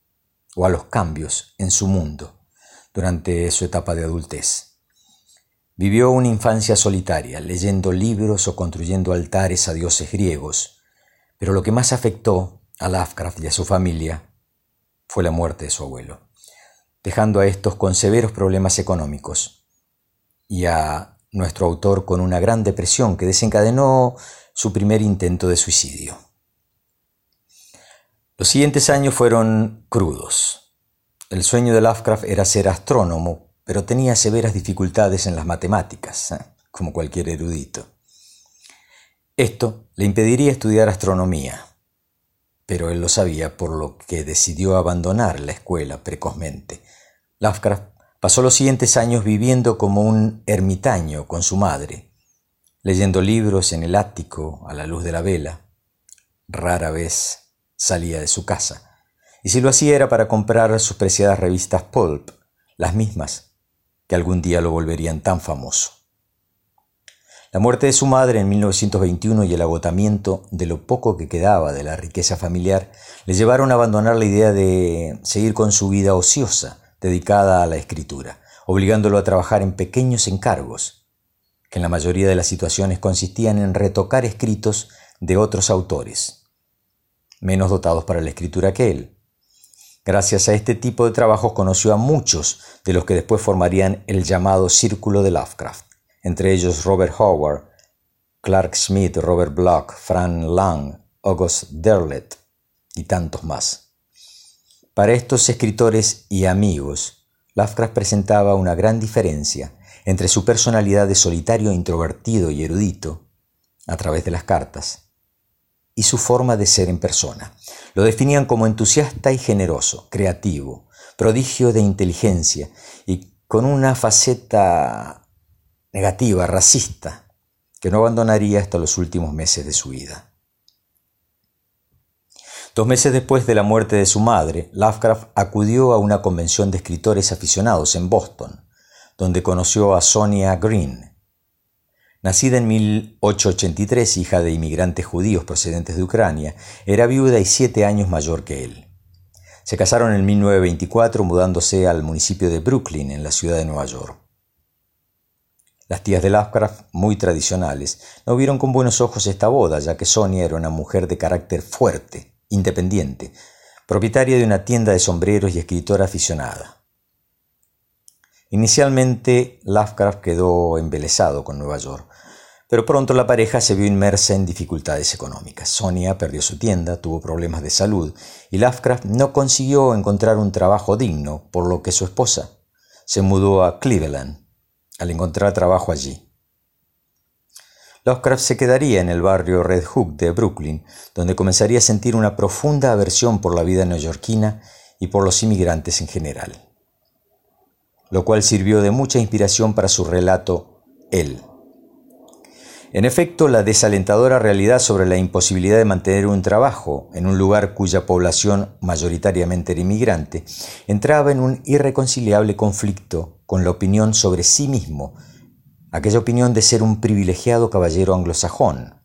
o a los cambios en su mundo durante su etapa de adultez. Vivió una infancia solitaria, leyendo libros o construyendo altares a dioses griegos, pero lo que más afectó a Lovecraft y a su familia fue la muerte de su abuelo dejando a estos con severos problemas económicos y a nuestro autor con una gran depresión que desencadenó su primer intento de suicidio. Los siguientes años fueron crudos. El sueño de Lovecraft era ser astrónomo, pero tenía severas dificultades en las matemáticas, ¿eh? como cualquier erudito. Esto le impediría estudiar astronomía, pero él lo sabía, por lo que decidió abandonar la escuela precozmente. Lovecraft pasó los siguientes años viviendo como un ermitaño con su madre, leyendo libros en el ático a la luz de la vela. Rara vez salía de su casa, y si lo hacía era para comprar sus preciadas revistas Pulp, las mismas que algún día lo volverían tan famoso. La muerte de su madre en 1921 y el agotamiento de lo poco que quedaba de la riqueza familiar le llevaron a abandonar la idea de seguir con su vida ociosa, dedicada a la escritura, obligándolo a trabajar en pequeños encargos, que en la mayoría de las situaciones consistían en retocar escritos de otros autores, menos dotados para la escritura que él. Gracias a este tipo de trabajos conoció a muchos de los que después formarían el llamado Círculo de Lovecraft entre ellos Robert Howard, Clark Smith, Robert Bloch, Fran Lang, August Derlet y tantos más. Para estos escritores y amigos, Lovecraft presentaba una gran diferencia entre su personalidad de solitario, introvertido y erudito, a través de las cartas, y su forma de ser en persona. Lo definían como entusiasta y generoso, creativo, prodigio de inteligencia y con una faceta negativa, racista, que no abandonaría hasta los últimos meses de su vida. Dos meses después de la muerte de su madre, Lovecraft acudió a una convención de escritores aficionados en Boston, donde conoció a Sonia Green. Nacida en 1883, hija de inmigrantes judíos procedentes de Ucrania, era viuda y siete años mayor que él. Se casaron en 1924 mudándose al municipio de Brooklyn, en la ciudad de Nueva York. Las tías de Lovecraft, muy tradicionales, no vieron con buenos ojos esta boda, ya que Sonia era una mujer de carácter fuerte, independiente, propietaria de una tienda de sombreros y escritora aficionada. Inicialmente, Lovecraft quedó embelesado con Nueva York, pero pronto la pareja se vio inmersa en dificultades económicas. Sonia perdió su tienda, tuvo problemas de salud y Lovecraft no consiguió encontrar un trabajo digno, por lo que su esposa se mudó a Cleveland, al encontrar trabajo allí. Lovecraft se quedaría en el barrio Red Hook de Brooklyn, donde comenzaría a sentir una profunda aversión por la vida neoyorquina y por los inmigrantes en general, lo cual sirvió de mucha inspiración para su relato Él. En efecto, la desalentadora realidad sobre la imposibilidad de mantener un trabajo en un lugar cuya población mayoritariamente era inmigrante entraba en un irreconciliable conflicto con la opinión sobre sí mismo, aquella opinión de ser un privilegiado caballero anglosajón,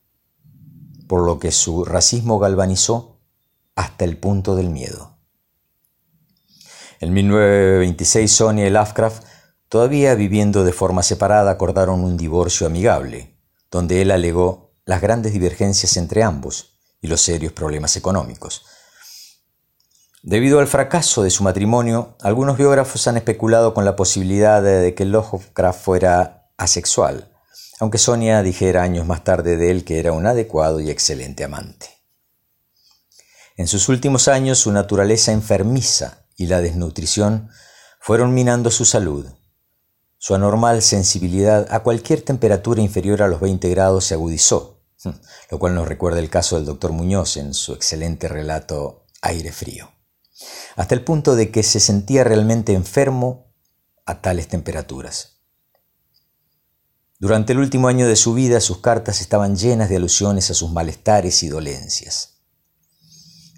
por lo que su racismo galvanizó hasta el punto del miedo. En 1926 Sonia y Lovecraft, todavía viviendo de forma separada, acordaron un divorcio amigable, donde él alegó las grandes divergencias entre ambos y los serios problemas económicos. Debido al fracaso de su matrimonio, algunos biógrafos han especulado con la posibilidad de que Lovecraft fuera asexual, aunque Sonia dijera años más tarde de él que era un adecuado y excelente amante. En sus últimos años su naturaleza enfermiza y la desnutrición fueron minando su salud. Su anormal sensibilidad a cualquier temperatura inferior a los 20 grados se agudizó, lo cual nos recuerda el caso del doctor Muñoz en su excelente relato Aire frío, hasta el punto de que se sentía realmente enfermo a tales temperaturas. Durante el último año de su vida sus cartas estaban llenas de alusiones a sus malestares y dolencias.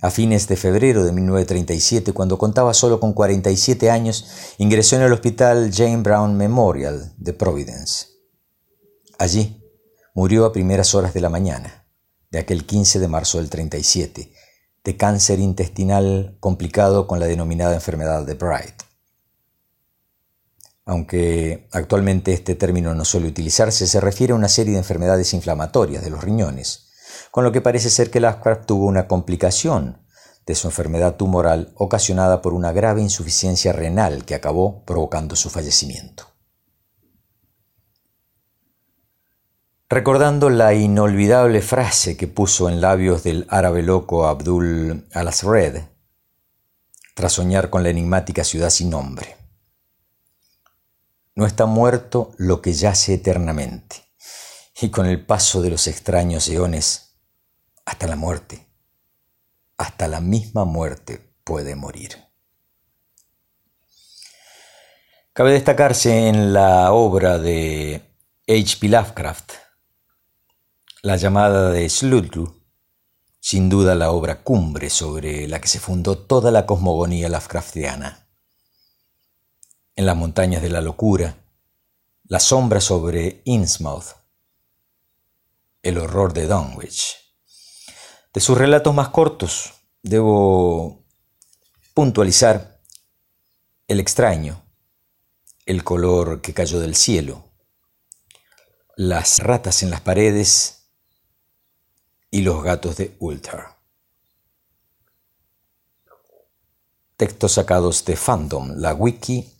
A fines de febrero de 1937, cuando contaba solo con 47 años, ingresó en el hospital Jane Brown Memorial de Providence. Allí murió a primeras horas de la mañana, de aquel 15 de marzo del 37, de cáncer intestinal complicado con la denominada enfermedad de Bright. Aunque actualmente este término no suele utilizarse, se refiere a una serie de enfermedades inflamatorias de los riñones, con lo que parece ser que Lovecraft tuvo una complicación de su enfermedad tumoral ocasionada por una grave insuficiencia renal que acabó provocando su fallecimiento. Recordando la inolvidable frase que puso en labios del árabe loco Abdul al-Asred, tras soñar con la enigmática ciudad sin nombre. No está muerto lo que yace eternamente, y con el paso de los extraños eones, hasta la muerte, hasta la misma muerte puede morir. Cabe destacarse en la obra de H.P. Lovecraft, la llamada de Slutru, sin duda la obra cumbre sobre la que se fundó toda la cosmogonía Lovecraftiana en las montañas de la locura, la sombra sobre Innsmouth, el horror de Dunwich. De sus relatos más cortos, debo puntualizar el extraño, el color que cayó del cielo, las ratas en las paredes y los gatos de Ulter. Textos sacados de Fandom, la wiki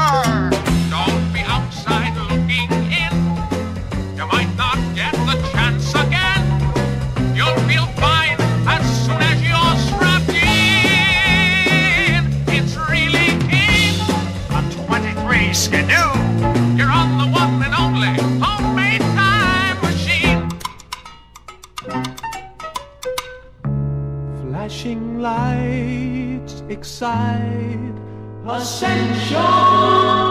excite ascension.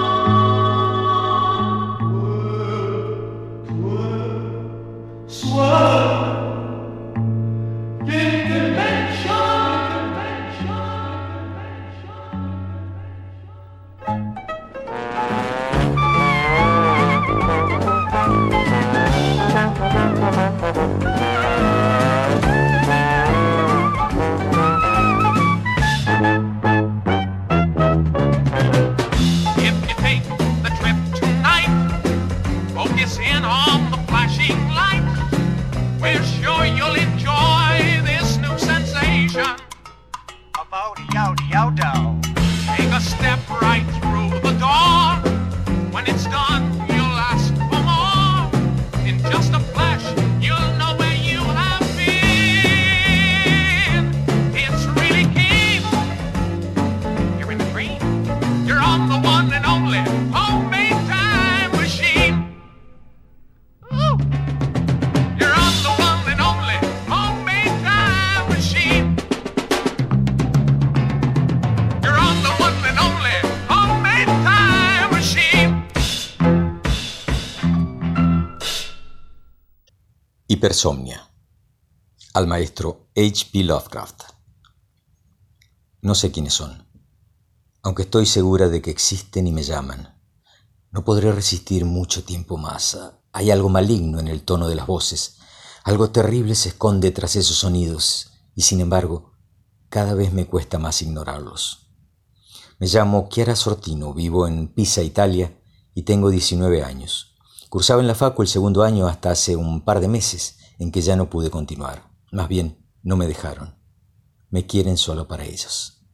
Hipersomnia. al maestro H.P. Lovecraft. No sé quiénes son, aunque estoy segura de que existen y me llaman. No podré resistir mucho tiempo más. Hay algo maligno en el tono de las voces, algo terrible se esconde tras esos sonidos, y sin embargo, cada vez me cuesta más ignorarlos. Me llamo Chiara Sortino, vivo en Pisa, Italia, y tengo 19 años. Cursaba en la facu el segundo año hasta hace un par de meses, en que ya no pude continuar. Más bien, no me dejaron. Me quieren solo para ellos.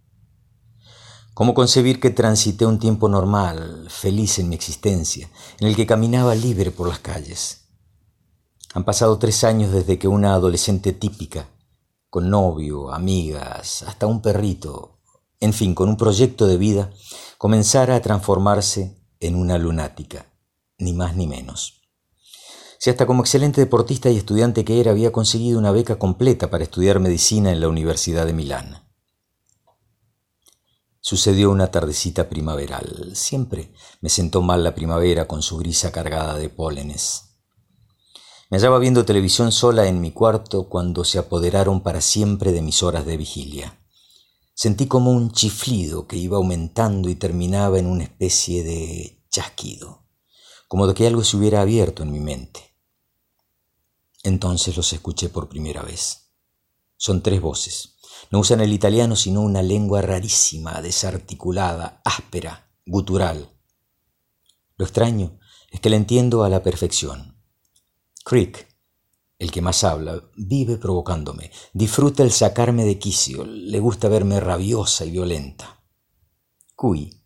¿Cómo concebir que transité un tiempo normal, feliz en mi existencia, en el que caminaba libre por las calles? Han pasado tres años desde que una adolescente típica, con novio, amigas, hasta un perrito, en fin, con un proyecto de vida, comenzara a transformarse en una lunática, ni más ni menos. Si hasta como excelente deportista y estudiante que era había conseguido una beca completa para estudiar medicina en la Universidad de Milán. Sucedió una tardecita primaveral. Siempre me sentó mal la primavera con su brisa cargada de pólenes. Me hallaba viendo televisión sola en mi cuarto cuando se apoderaron para siempre de mis horas de vigilia. Sentí como un chiflido que iba aumentando y terminaba en una especie de chasquido, como de que algo se hubiera abierto en mi mente. Entonces los escuché por primera vez. Son tres voces. No usan el italiano sino una lengua rarísima, desarticulada, áspera, gutural. Lo extraño es que la entiendo a la perfección. Crick, el que más habla, vive provocándome, disfruta el sacarme de quicio, le gusta verme rabiosa y violenta. Cui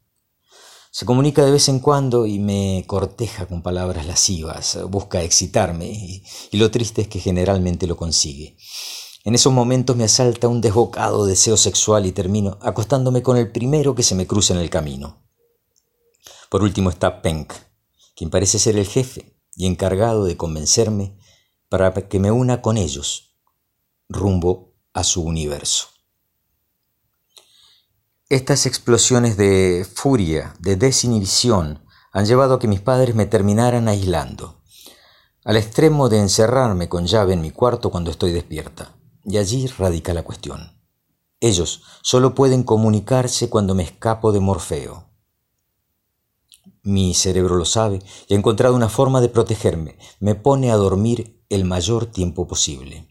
se comunica de vez en cuando y me corteja con palabras lascivas, busca excitarme y, lo triste es que generalmente lo consigue. En esos momentos me asalta un desbocado deseo sexual y termino acostándome con el primero que se me cruza en el camino. Por último está Penk, quien parece ser el jefe y encargado de convencerme para que me una con ellos, rumbo a su universo. Estas explosiones de furia, de desinhibición, han llevado a que mis padres me terminaran aislando, al extremo de encerrarme con llave en mi cuarto cuando estoy despierta. Y allí radica la cuestión. Ellos solo pueden comunicarse cuando me escapo de Morfeo. Mi cerebro lo sabe y ha encontrado una forma de protegerme. Me pone a dormir el mayor tiempo posible.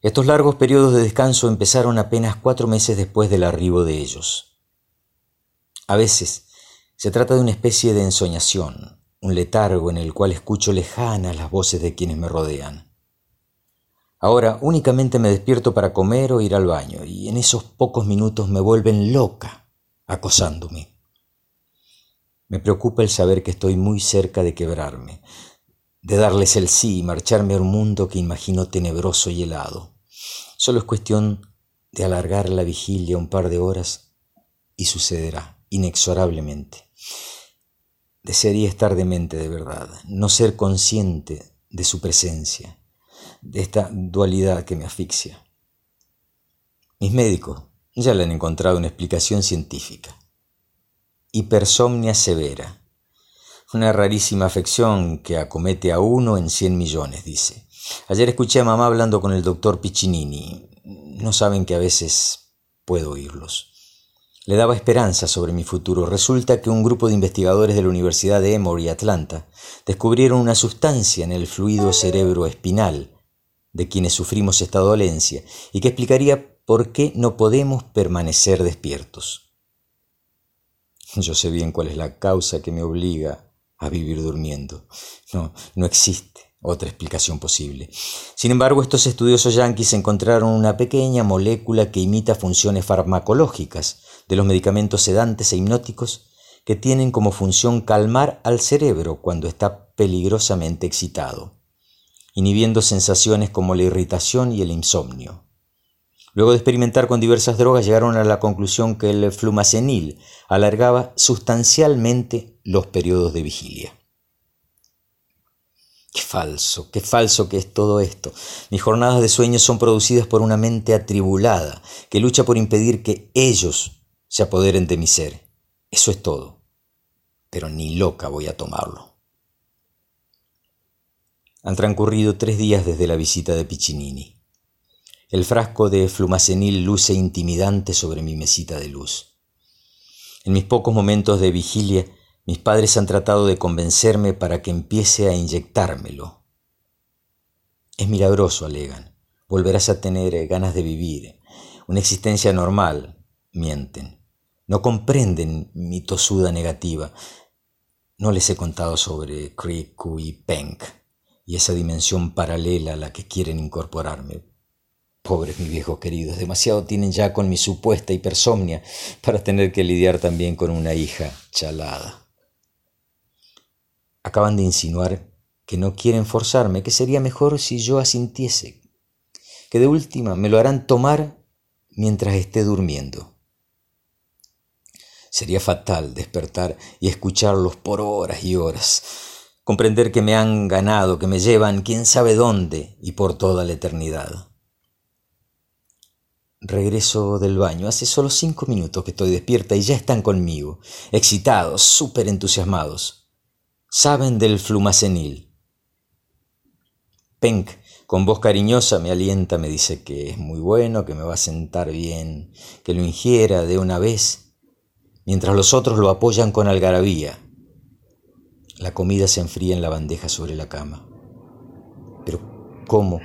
Estos largos periodos de descanso empezaron apenas cuatro meses después del arribo de ellos. A veces se trata de una especie de ensoñación, un letargo en el cual escucho lejanas las voces de quienes me rodean. Ahora únicamente me despierto para comer o ir al baño, y en esos pocos minutos me vuelven loca, acosándome. Me preocupa el saber que estoy muy cerca de quebrarme, de darles el sí y marcharme a un mundo que imagino tenebroso y helado. Solo es cuestión de alargar la vigilia un par de horas y sucederá inexorablemente. Desearía estar demente de verdad, no ser consciente de su presencia de esta dualidad que me asfixia. Mis médicos ya le han encontrado una explicación científica. Hipersomnia severa. Una rarísima afección que acomete a uno en cien millones, dice. Ayer escuché a mamá hablando con el doctor Piccinini. No saben que a veces puedo oírlos. Le daba esperanza sobre mi futuro. Resulta que un grupo de investigadores de la Universidad de Emory, Atlanta, descubrieron una sustancia en el fluido cerebroespinal de quienes sufrimos esta dolencia y que explicaría por qué no podemos permanecer despiertos. Yo sé bien cuál es la causa que me obliga a vivir durmiendo. No, no existe otra explicación posible. Sin embargo, estos estudiosos yanquis encontraron una pequeña molécula que imita funciones farmacológicas de los medicamentos sedantes e hipnóticos que tienen como función calmar al cerebro cuando está peligrosamente excitado inhibiendo sensaciones como la irritación y el insomnio. Luego de experimentar con diversas drogas llegaron a la conclusión que el flumacenil alargaba sustancialmente los periodos de vigilia. Qué falso, qué falso que es todo esto. Mis jornadas de sueño son producidas por una mente atribulada que lucha por impedir que ellos se apoderen de mi ser. Eso es todo. Pero ni loca voy a tomarlo. Han transcurrido tres días desde la visita de Piccinini. El frasco de flumacenil luce intimidante sobre mi mesita de luz. En mis pocos momentos de vigilia, mis padres han tratado de convencerme para que empiece a inyectármelo. Es milagroso, alegan. Volverás a tener ganas de vivir, una existencia normal, mienten. No comprenden mi tosuda negativa. No les he contado sobre Kriku y Penk y esa dimensión paralela a la que quieren incorporarme. Pobres mis viejos queridos, demasiado tienen ya con mi supuesta hipersomnia para tener que lidiar también con una hija chalada. Acaban de insinuar que no quieren forzarme, que sería mejor si yo asintiese, que de última me lo harán tomar mientras esté durmiendo. Sería fatal despertar y escucharlos por horas y horas, comprender que me han ganado, que me llevan quién sabe dónde y por toda la eternidad. Regreso del baño. Hace solo cinco minutos que estoy despierta y ya están conmigo, excitados, súper entusiasmados. Saben del flumacenil. Penk, con voz cariñosa, me alienta, me dice que es muy bueno, que me va a sentar bien, que lo ingiera de una vez mientras los otros lo apoyan con algarabía. La comida se enfría en la bandeja sobre la cama. ¿Cómo?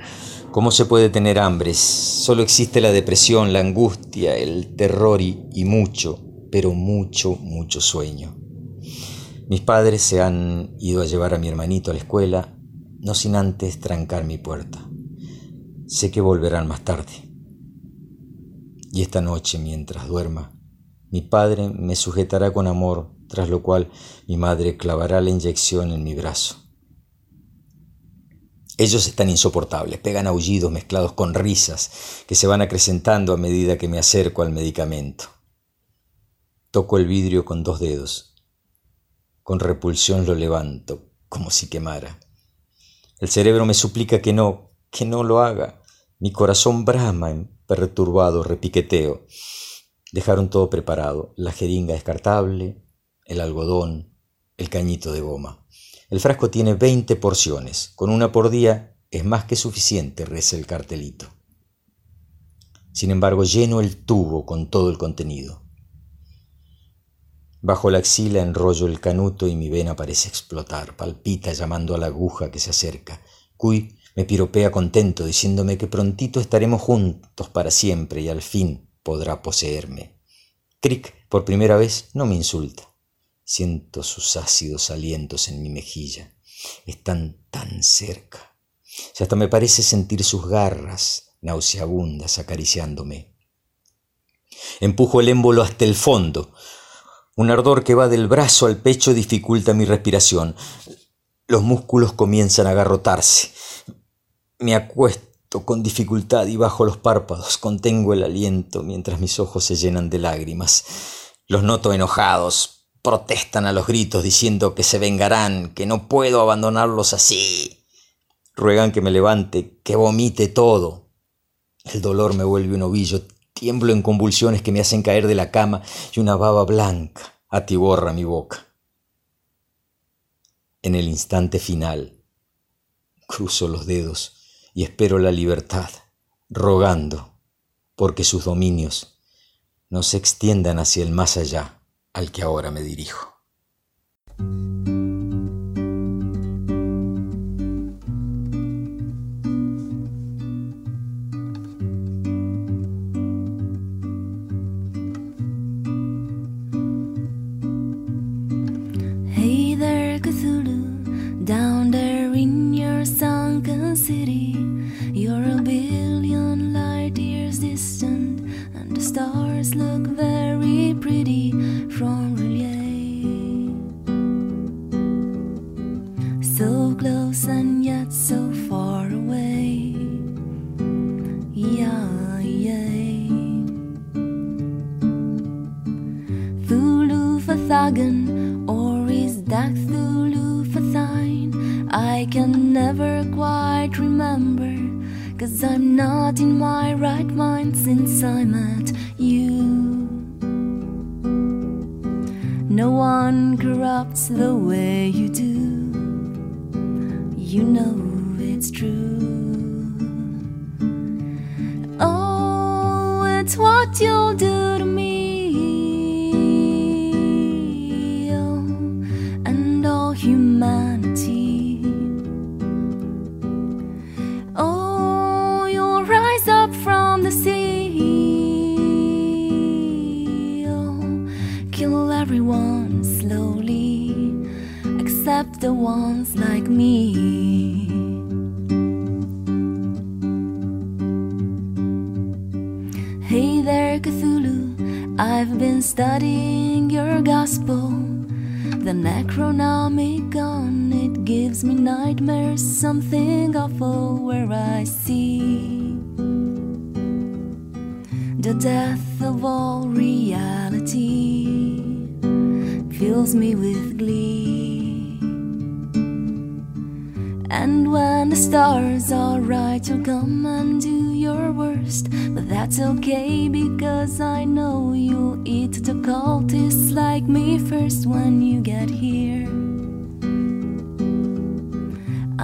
¿Cómo se puede tener hambre? Solo existe la depresión, la angustia, el terror y, y mucho, pero mucho, mucho sueño. Mis padres se han ido a llevar a mi hermanito a la escuela, no sin antes trancar mi puerta. Sé que volverán más tarde. Y esta noche, mientras duerma, mi padre me sujetará con amor, tras lo cual mi madre clavará la inyección en mi brazo. Ellos están insoportables, pegan aullidos mezclados con risas que se van acrecentando a medida que me acerco al medicamento. Toco el vidrio con dos dedos. Con repulsión lo levanto, como si quemara. El cerebro me suplica que no, que no lo haga. Mi corazón brama en perturbado repiqueteo. Dejaron todo preparado, la jeringa descartable, el algodón, el cañito de goma. El frasco tiene 20 porciones, con una por día es más que suficiente, reza el cartelito. Sin embargo, lleno el tubo con todo el contenido. Bajo la axila enrollo el canuto y mi vena parece explotar, palpita llamando a la aguja que se acerca. Cuy me piropea contento, diciéndome que prontito estaremos juntos para siempre y al fin podrá poseerme. Crick, por primera vez, no me insulta. Siento sus ácidos alientos en mi mejilla. Están tan cerca. Y hasta me parece sentir sus garras nauseabundas acariciándome. Empujo el émbolo hasta el fondo. Un ardor que va del brazo al pecho dificulta mi respiración. Los músculos comienzan a agarrotarse. Me acuesto con dificultad y bajo los párpados contengo el aliento mientras mis ojos se llenan de lágrimas. Los noto enojados, protestan a los gritos diciendo que se vengarán, que no puedo abandonarlos así. Ruegan que me levante, que vomite todo. El dolor me vuelve un ovillo, tiemblo en convulsiones que me hacen caer de la cama y una baba blanca atiborra mi boca. En el instante final, cruzo los dedos y espero la libertad, rogando porque sus dominios no se extiendan hacia el más allá al que ahora me dirijo.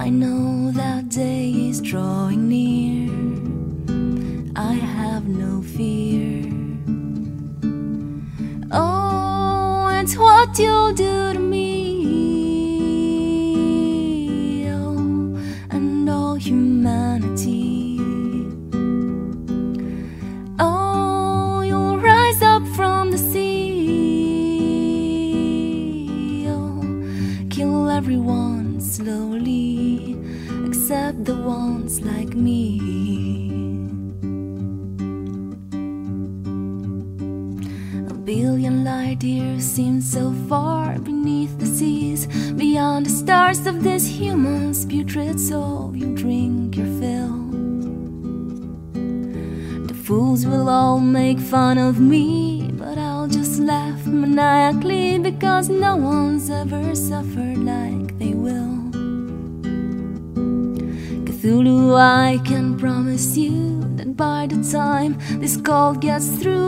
I know that day is drawing near. I have no fear. Oh, it's what you'll do to call gets through,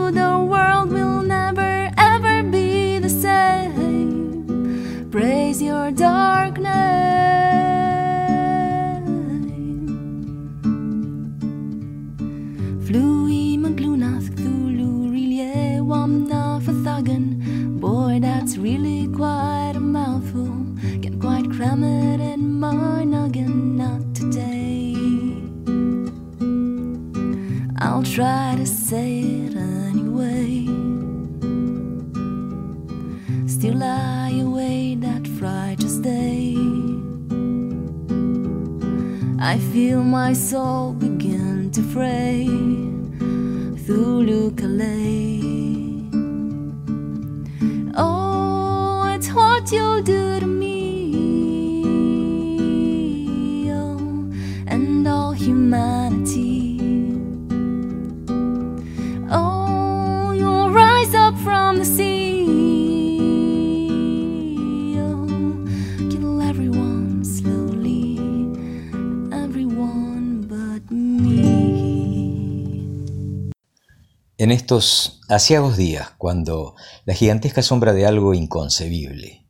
En estos asiagos días, cuando la gigantesca sombra de algo inconcebible,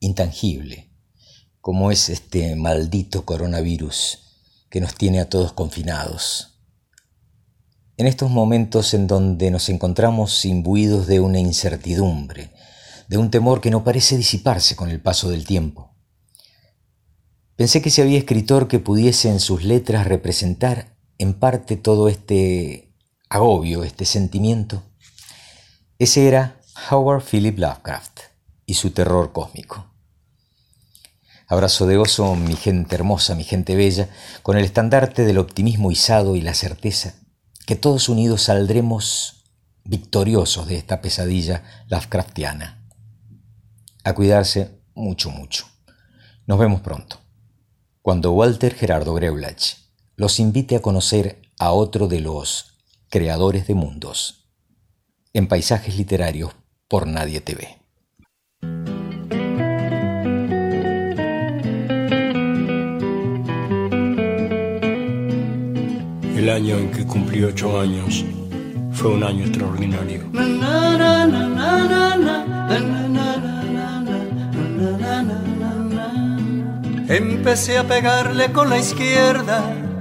intangible, como es este maldito coronavirus que nos tiene a todos confinados, en estos momentos en donde nos encontramos imbuidos de una incertidumbre, de un temor que no parece disiparse con el paso del tiempo, pensé que si había escritor que pudiese en sus letras representar en parte todo este agobio, este sentimiento, ese era Howard Philip Lovecraft y su terror cósmico. Abrazo de oso, mi gente hermosa, mi gente bella, con el estandarte del optimismo izado y la certeza que todos unidos saldremos victoriosos de esta pesadilla Lovecraftiana. A cuidarse mucho, mucho. Nos vemos pronto. Cuando Walter Gerardo Greulach los invite a conocer a otro de los creadores de mundos, en paisajes literarios por Nadie TV. El año en que cumplí ocho años fue un año extraordinario. Empecé a pegarle con la izquierda,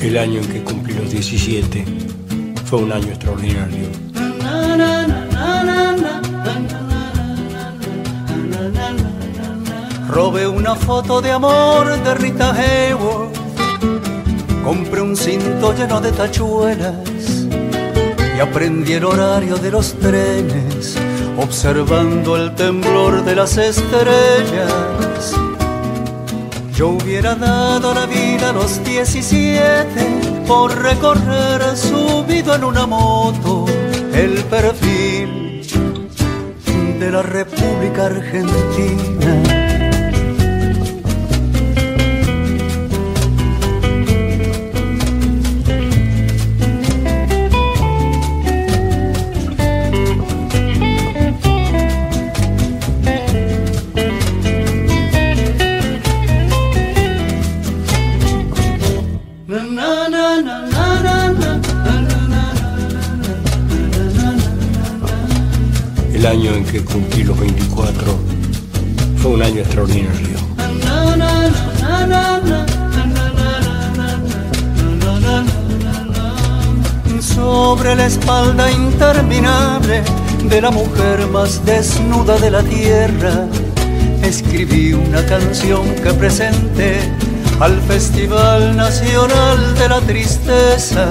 El año en que cumplí los 17 fue un año extraordinario. Robé una foto de amor de Rita Hayworth. Compré un cinto lleno de tachuelas y aprendí el horario de los trenes, observando el temblor de las estrellas. Yo hubiera dado la vida a los 17 por recorrer subido en una moto el perfil de la República Argentina. Año en que cumplí los 24 fue un año extraordinario. Sobre la espalda interminable de la mujer más desnuda de la tierra, escribí una canción que presenté al Festival Nacional de la Tristeza.